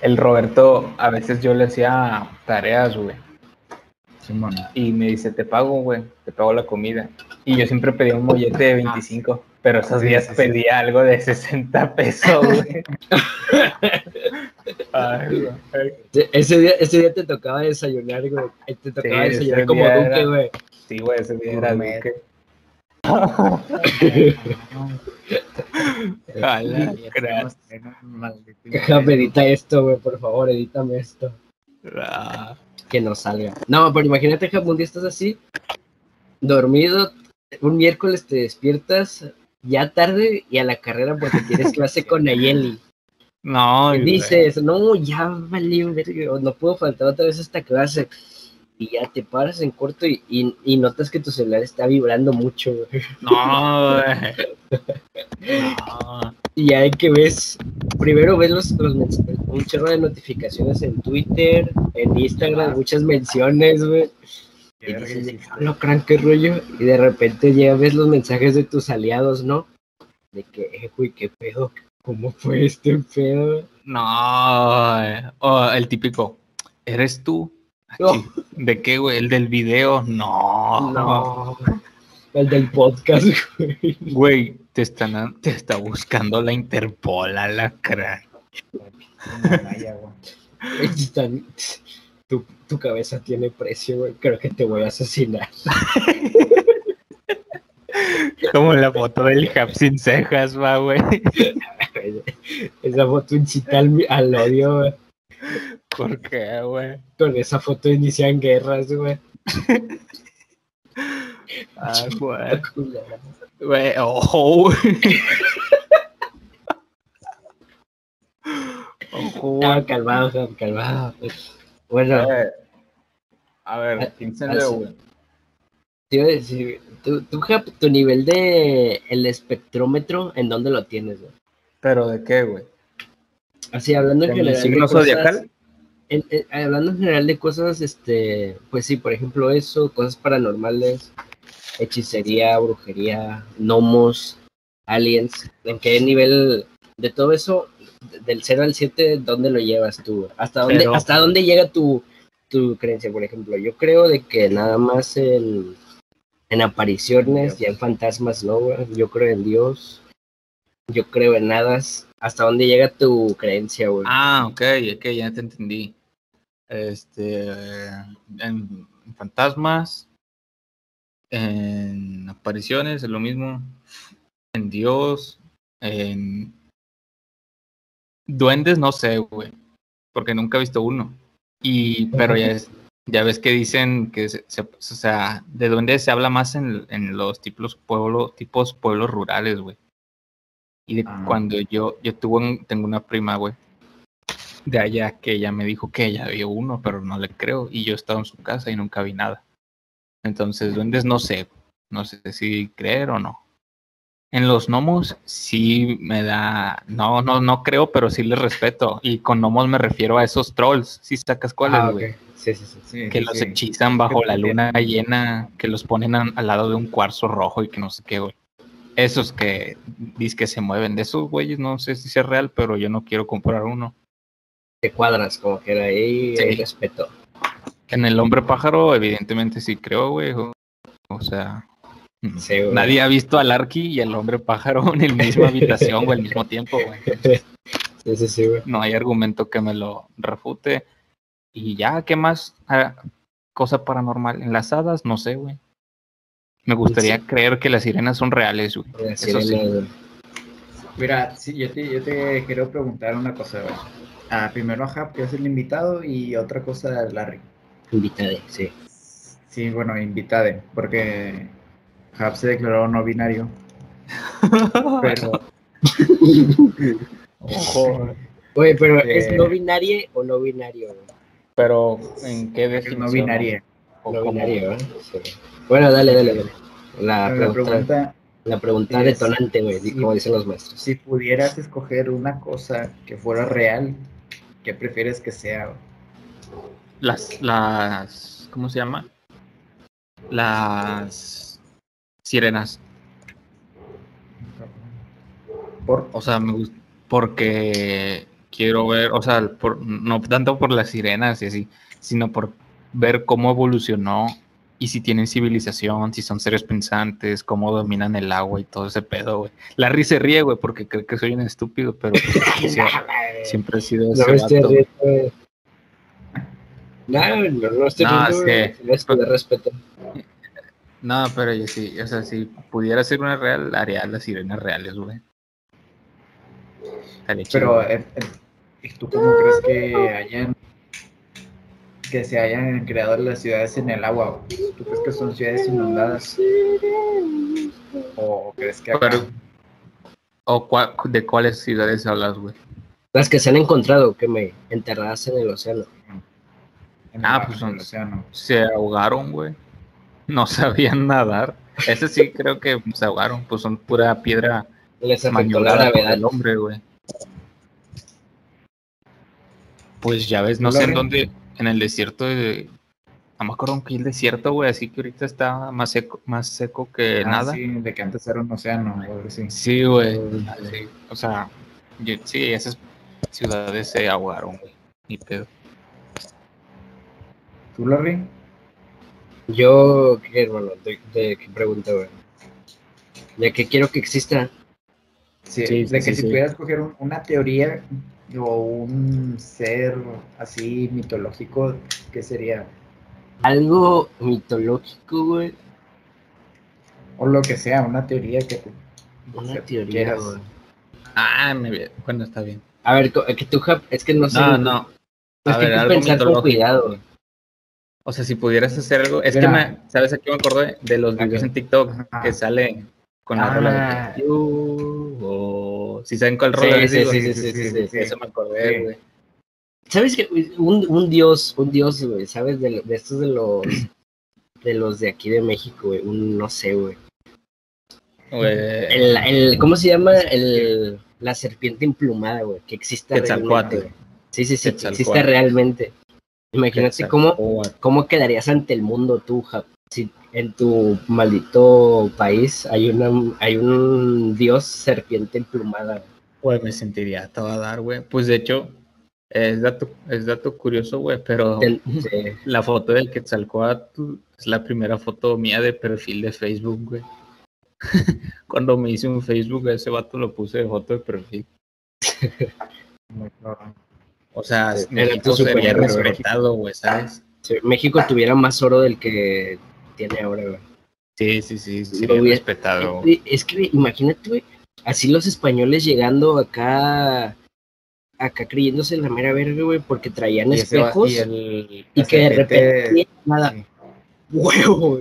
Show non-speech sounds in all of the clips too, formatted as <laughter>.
el Roberto, a veces yo le hacía tareas, güey. Simón. Y me dice, te pago, güey, te pago la comida. Y yo siempre pedía un mollete de 25, pero esos días sí, sí. pedía algo de 60 pesos, güey. <laughs> Ay, güey. Ese día, ese día te tocaba desayunar, güey. Te tocaba desayunar como duque, güey. Sí, güey, ese día era duque. Déjame editar esto, güey, por favor, edítame esto. Ah, Que no salga. No, pero imagínate, un día estás así, dormido, un miércoles te despiertas ya tarde y a la carrera porque tienes clase con Nayeli. No, Y güey. dices, no, ya o no puedo faltar otra vez a esta clase. Y ya te paras en corto y, y- y notas que tu celular está vibrando mucho, güey. No, güey. No. <laughs> Y ahí que ves, primero ves los, los un chorro de notificaciones en Twitter, en Instagram, muchas menciones, güey. Y dices, "Hola, cran, qué rollo. Y de repente ya ves los mensajes de tus aliados, ¿no? De que, eh, güey, qué pedo, ¿cómo fue este pedo? No, el típico, ¿eres tú? No. ¿De qué, güey? ¿El del video? No. No. El del podcast, güey. Güey, te están te está buscando la Interpol a la crack. Están- Tu, tu cabeza tiene precio, güey. Creo que te voy a asesinar. Como la foto del Hap sin cejas, va, güey. Esa foto incita al, al odio, güey. ¿Por qué, güey? Con esa foto inician guerras, güey. <laughs> Ah, güey. <laughs> Güey, ojo, güey. Ojo, Ah, güey. calmado, calmado. Bueno, Eh, A ver, ¿quién se Ah, le, sí. güey? te iba a decir, tú, tú, tu nivel de el espectrómetro, ¿en dónde lo tienes, güey? ¿Pero de qué, güey? Así, hablando en ¿En el general. de signo zodiacal? En- en- hablando en general de cosas, este, pues sí, por ejemplo, eso, cosas paranormales, hechicería, brujería, gnomos, aliens, ¿en qué nivel de todo eso, de- del 0 al 7, dónde lo llevas tú? ¿Hasta dónde, Pero- hasta dónde llega tu, tu creencia, por ejemplo? Yo creo de que nada más en, en apariciones, ya en fantasmas, ¿no? Yo creo en Dios, yo creo en hadas. ¿Hasta dónde llega tu creencia, güey? Ah, ok, ok, ya te entendí. Este, en, fantasmas, en apariciones, es lo mismo. En Dios, en duendes, no sé, güey, porque nunca he visto uno. Y, pero ya es, ya ves que dicen que, se, se- o sea, de duendes se habla más en, en los tipos pueblos, tipos pueblos rurales, güey. Y de Ah. cuando yo, yo tuve tengo una prima, güey, de allá que ella me dijo que ella vio uno, pero no le creo. Y yo estaba en su casa y nunca vi nada. Entonces, duendes no sé, no sé si creer o no. En los gnomos sí me da, no, no, no creo, pero sí les respeto. Y con gnomos me refiero a esos trolls, si sacas cuáles, Ah, güey. Sí, sí, sí. Sí, Que sí, los sí. hechizan bajo la luna llena, que los ponen a- al lado de un cuarzo rojo y que no sé qué, güey. Esos que dices que se mueven, de esos güeyes, no sé si es real, pero yo no quiero comprar uno. Te cuadras, como que era ahí Sí. hay respeto. En el hombre pájaro, evidentemente sí creo, güey. O, o sea, mm, Sí, güey. nadie ha visto al Arqui y al hombre pájaro en la misma <laughs> habitación o al mismo tiempo, güey. Sí, sí, sí, güey. No hay argumento que me lo refute. Y ya, ¿qué más? Ah, cosa paranormal. En las hadas, no sé, güey. Me gustaría Sí. creer que las sirenas son reales, güey. Eso sí. Mira, sí, yo te, yo te quiero preguntar una cosa, güey. Ah, primero a Hap, que es el invitado, y otra cosa a Larry. Invitade, sí. Sí, bueno, invitade, porque Hap se declaró no binario, <laughs> pero <laughs> Ojo. Oye, pero Eh. ¿es no binario o no binario? Pero, ¿en qué es definición? no binario. ¿O No cómo? binario, ¿eh? Sí. Bueno, dale, dale, dale. La La pregunta, pregunta, la pregunta detonante, güey, sí. como dicen los maestros. si pudieras escoger una cosa que fuera real, ¿qué prefieres que sea? Las, las, ¿cómo se llama? Las sirenas. Por, O sea, me gusta porque quiero ver, o sea, por, no tanto por las sirenas y así, sino por ver cómo evolucionó y si tienen civilización, si son seres pensantes, cómo dominan el agua y todo ese pedo, güey. Larry se ríe, güey, porque cree que soy un estúpido, pero pues, <laughs> sí, siempre he sido ese vato. riendo. No, no, no estoy No, riendo, es que- tener respeto. No, pero yo sí, o sea, si pudiera ser una real, haría las sirenas reales, güey. Pero, eh, eh, ¿y ¿tú cómo crees que hayan que se hayan creado las ciudades en el agua? güey? ¿Tú crees que son ciudades inundadas? ¿O crees que acá- Pero- ¿O cua- de cuáles ciudades hablas, güey? Las que se han encontrado, que me enterradas en el océano. en el Ah, pues son- océano? Se ahogaron, güey. No <laughs> sabían nadar. Ese sí creo que se ahogaron, pues son pura piedra Les afectó la gravedad. el hombre, güey. Pues ya ves, no sé en dónde, en el desierto de... No me acuerdo qué el desierto, güey, así que ahorita está más seco, más seco que Ah, nada. sí, de que antes era un océano, así. Sí, güey. Sí, O sea, yo- sí, esas ciudades se ahogaron, güey. Ni pedo. ¿Tú, Larry? Yo, ¿qué, hermano? ¿De, de qué pregunta, güey? ¿De qué quiero que exista? Sí, Sí, de sí, que sí, si sí. pudieras coger un- una teoría o un ser así mitológico, ¿qué sería? Algo mitológico, güey. O lo que sea, una teoría que tú Una que teoría, quieras. güey. Ah, me bueno, está bien. A ver, que tú, es que no sé. No, no. Es A que ver, algo pensar con cuidado, güey. O sea, si pudieras hacer algo. Es Mira. que me, ¿sabes a qué me acordé? De los videos en TikTok que sale con la Ah. rola de o si saben cuál les sí, sí, sí, sí, sí, Eso me acordé, güey. ¿Sabes qué? Un, un dios, un dios, güey, ¿sabes? De, estos de los de los de aquí de México, güey. Un, no sé, güey. Güey, El, el, ¿Cómo se llama? El, la serpiente emplumada, güey. Que existe realmente. güey. Sí, sí, sí, que existe realmente. Imagínate cómo, cómo quedarías ante el mundo tú, Jap, si en tu maldito país hay una hay un dios serpiente emplumada. Güey, me sentiría a todo dar, güey. Pues de hecho, es dato, es dato curioso, güey, pero sí. <laughs> la foto del Quetzalcóatl es la primera foto mía de perfil de Facebook, güey. <laughs> Cuando me hice un Facebook, a ese vato lo puse de foto de perfil. <laughs> O sea, Sí, México sería respetado, güey, ¿sabes? Si México tuviera más oro del que tiene ahora, güey. Sí, sí, sí, Lo sería hubiera- respetado. Es que imagínate, güey, así los españoles llegando acá, acá creyéndose la mera verga, güey, porque traían Y ese va- espejos y el- que de repente nada, sí, huevos.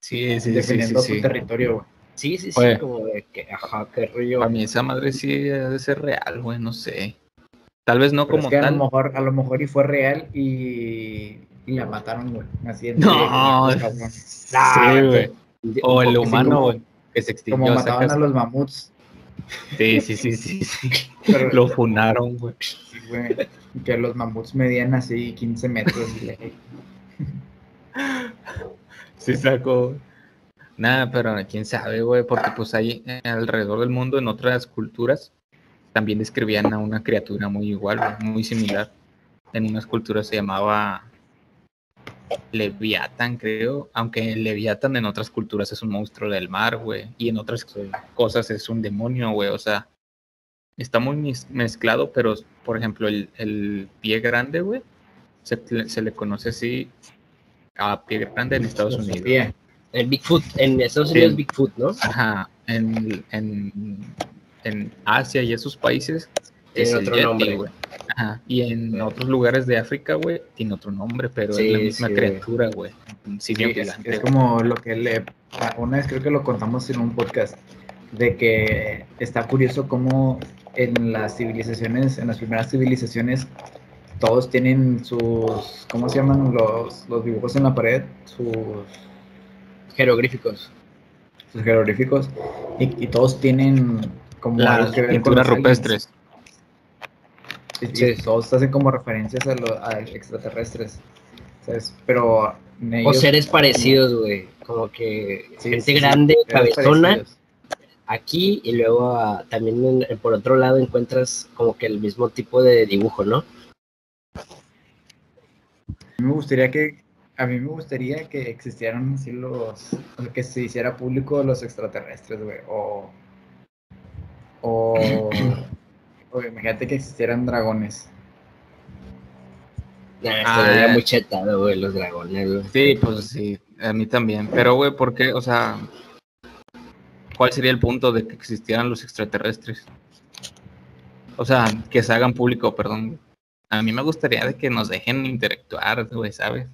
Sí, sí, sí, sí, defendiendo sí. tu territorio, güey. Sí, sí, sí, Oye. como de que, ajá, qué rollo. Para mí esa madre sí ha de ser real, güey, no sé. Tal vez no Pero es como que a lo tal. mejor, a lo mejor y fue real y, y la mataron, güey. Así en No, sí, güey. O el humano, güey, que se extinguió. Como mataban a los mamuts. Sí, sí, sí, sí, sí. <laughs> Pero, Lo funaron, güey. sí, güey, que los mamuts medían así 15 metros. y le- Sí sacó. Nada, pero quién sabe, güey, porque pues ahí eh, alrededor del mundo, en otras culturas, también describían a una criatura muy igual, güey, muy similar. En unas culturas se llamaba Leviatán, creo, aunque el Leviatán en otras culturas es un monstruo del mar, güey, y en otras cosas es un demonio, güey, o sea, está muy mez- mezclado, pero por ejemplo, el, el pie grande, güey, se, se le conoce así a pie grande en Estados Unidos. El Bigfoot, en Estados Sí. Unidos Bigfoot, ¿no? Ajá, en, en, en Asia y esos países es el otro Yeti, nombre. güey. Ajá, y en otros lugares de África, güey, tiene otro nombre, pero Sí, es la misma sí, criatura, güey. Es, es como lo que le. Una vez creo que lo contamos en un podcast. De que está curioso cómo en las civilizaciones, en las primeras civilizaciones, todos tienen sus. ¿Cómo se llaman los, los dibujos en la pared? Sus, Jeroglíficos. sus jeroglíficos. Y, y todos tienen como Las pinturas aliens. Y- Sí. Todos hacen como referencias a los a extraterrestres. ¿sabes? Pero. O seres parecidos, güey. Como que Sí, gente sí, grande, cabezona, parecidos. aquí y luego ah, también en- por otro lado encuentras como que el mismo tipo de dibujo, ¿no? A mí me gustaría que a mí me gustaría que existieran así los o sea, que se hiciera público los extraterrestres, güey, o o, <clears throat> o imagínate que existieran dragones. Nah, Ah. estaría muy chetado, güey, los dragones, güey. Sí, pues sí, a mí también. Pero, güey, ¿por qué? O sea, ¿cuál sería el punto de que existieran los extraterrestres? O sea, que se hagan público, perdón. A mí me gustaría de que nos dejen interactuar, güey, ¿sabes?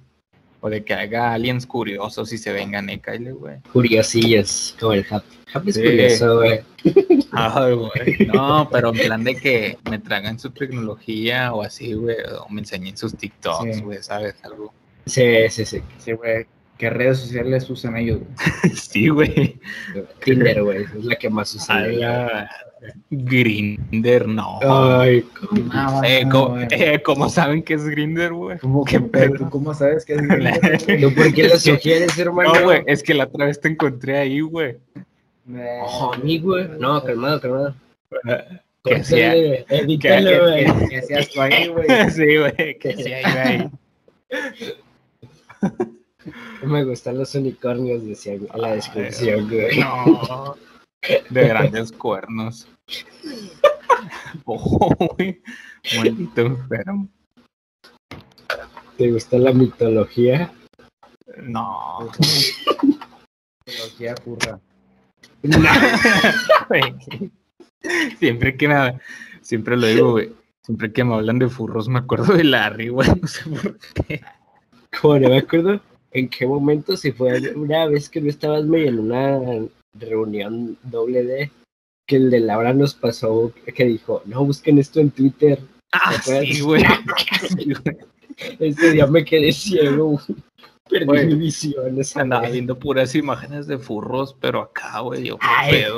O de que haga aliens curiosos y se vengan, eh, Kyle, güey. Curiosillos, como el Happy. Happy es Sí. curioso, güey. <laughs> Ay, güey. <laughs> No, pero en plan de que me tragan su tecnología o así, güey, o me enseñen sus TikToks, Sí. güey, ¿sabes? Algo. Sí, sí, sí. Sí, güey, ¿qué redes sociales usan ellos? güey? <laughs> Sí, güey. Tinder, güey, es la que más usa. A la Grinder, no. Ay, cómo- Ah, Eh, bueno, ¿cómo, güey. eh, ¿cómo saben que es Grinder, güey? ¿Cómo, qué cómo- pedo? ¿Tú cómo sabes que es? ¿Tú por qué lo Es que- sugieres, hermano? No, güey, es que la otra vez te encontré ahí, güey. Eh, Ojo, a mí, güey. No, calmado, calmado. Que que- edítalo, que- güey. ¿Qué, qué hacías tú ahí, güey? <laughs> sí, güey, que sí, ahí, ahí. <laughs> Me gustan los unicornios, decía en la descripción, güey. No, de grandes cuernos. <laughs> Ojo, güey. Maldito enfermo. ¿Te gusta la mitología? No. Tecnología curra. <laughs> Siempre que nada, siempre lo digo, güey. Siempre que me hablan de furros me acuerdo de Larry, güey. No sé por qué. Como no me acuerdo en qué momento, si fue una vez que no estabas medio en una reunión doble D, que el de Laura nos pasó, que dijo, no, busquen esto en Twitter. Ah, sí, güey. Sí, <laughs> güey. Ese día me quedé ciego, güey. Perdí Güey, mi visión. esa Andaba vez. viendo puras imágenes de furros, pero acá, güey.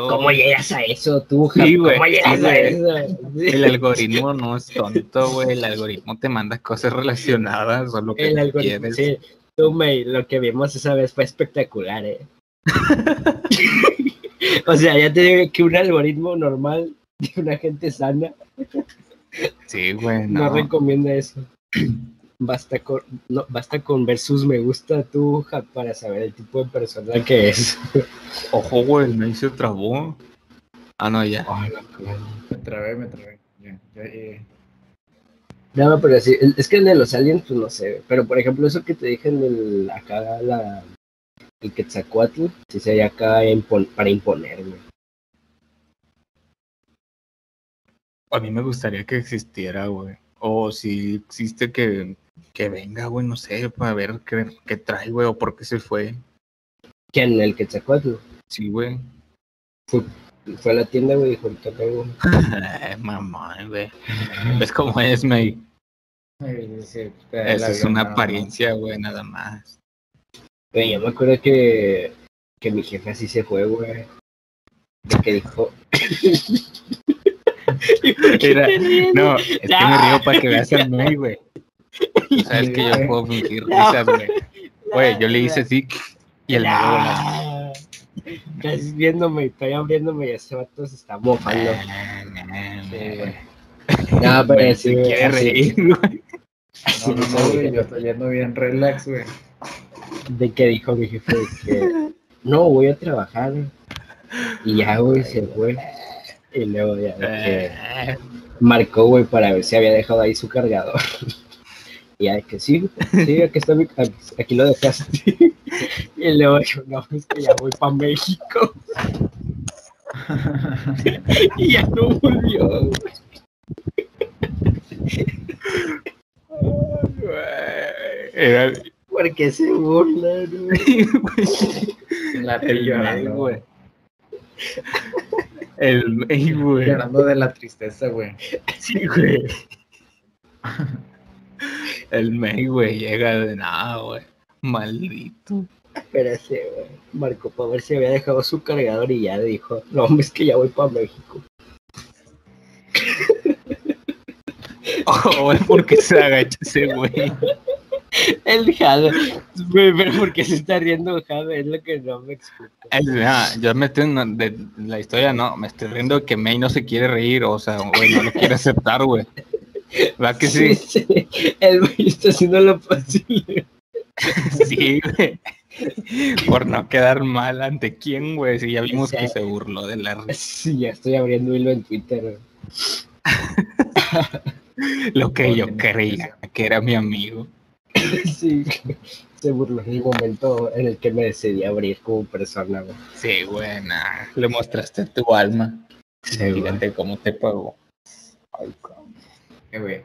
¿cómo llegas a eso tú, Sí, güey, ¿Cómo llegas sí, a eso? <laughs> El algoritmo no es tonto, güey. El algoritmo te manda cosas relacionadas o lo que El algoritmo, quieres. sí. Tú, May, lo que vimos esa vez fue espectacular, ¿eh? <laughs> <laughs> o sea, ya te digo que un algoritmo normal de una gente sana Sí, güey, no, no. recomienda eso. <clears throat> Basta con, no, basta con ver sus me gusta tú ja, para saber el tipo de persona que es. Ojo, güey, me hizo trabó. Ah, no, ya. Me trabé, me trabé. Ya, ya, eh. No, pero sí, es que el de los aliens, pues no sé. Pero por ejemplo, eso que te dije en el, acá, la, el Quetzalcoatl, sí sería acá impon- para imponer, güey. A mí me gustaría que existiera, güey. O si existe que, que venga, güey, no sé, para ver qué, qué trae, güey, o por qué se fue. ¿Quién? El Quetzalcoatl. Sí, güey. Fue a la tienda, güey, dijo, ahorita. <laughs> Ay, mamá, güey. ¿Ves cómo es, May? Sí, Esa es una apariencia, güey, nada más. Güey, yo me acuerdo que, que mi jefe así se fue, güey. De que dijo. <laughs> ¿Y por qué Era- te ríes? No, es que me río <laughs> para que veas al May, güey. Tú <laughs> Sabes que yo puedo fingir risas, güey. <laughs> Güey, yo le hice así y el. Ah, Estás viéndome, estoy abriéndome y ese vato se está mofando. Sí. No, pero güey, quiere reír, <laughs> güey. No, no, no, güey, yo estoy yendo bien relax, güey. De que dijo mi jefe que no voy a trabajar. Y ya, güey, se fue. Y luego ya que Eh, marcó, güey, para ver si había dejado ahí su cargador. Y de que sí, sí, aquí está mi, aquí, aquí lo dejaste. <laughs> Y luego yo, no, es que ya voy para México. <laughs> Y ya no volvió. Era ¿Por qué se burlan, güey? La <laughs> llorando, güey. El May, güey. Llorando de la tristeza, güey. Sí, güey. El May, güey, llega de nada, güey. Maldito. Espérate, güey. Marcó para ver si había dejado su cargador y ya dijo, no, es que ya voy para México. <laughs> Oh, güey, ¿por qué se agacha ese güey? El Jade. Pero ¿por qué se está riendo Jade? Es lo que no me explico. Ah, yo me estoy en- de la historia, no, me estoy riendo que May no se quiere reír, o sea, güey, no lo quiere aceptar, güey. <laughs> ¿Verdad que sí? sí. El güey está haciendo lo posible. <laughs> Sí, güey. Por no quedar mal ante quién, güey, si ya vimos que se burló de la Sí, ya estoy abriendo hilo en Twitter. <laughs> lo que yo creía que era mi amigo. Sí, se burló en el momento en el que me decidí abrir como persona. güey. Sí, güey, nah, le mostraste tu alma. Sí. Fíjate cómo te pagó. Ay, cabrón. Eh, güey,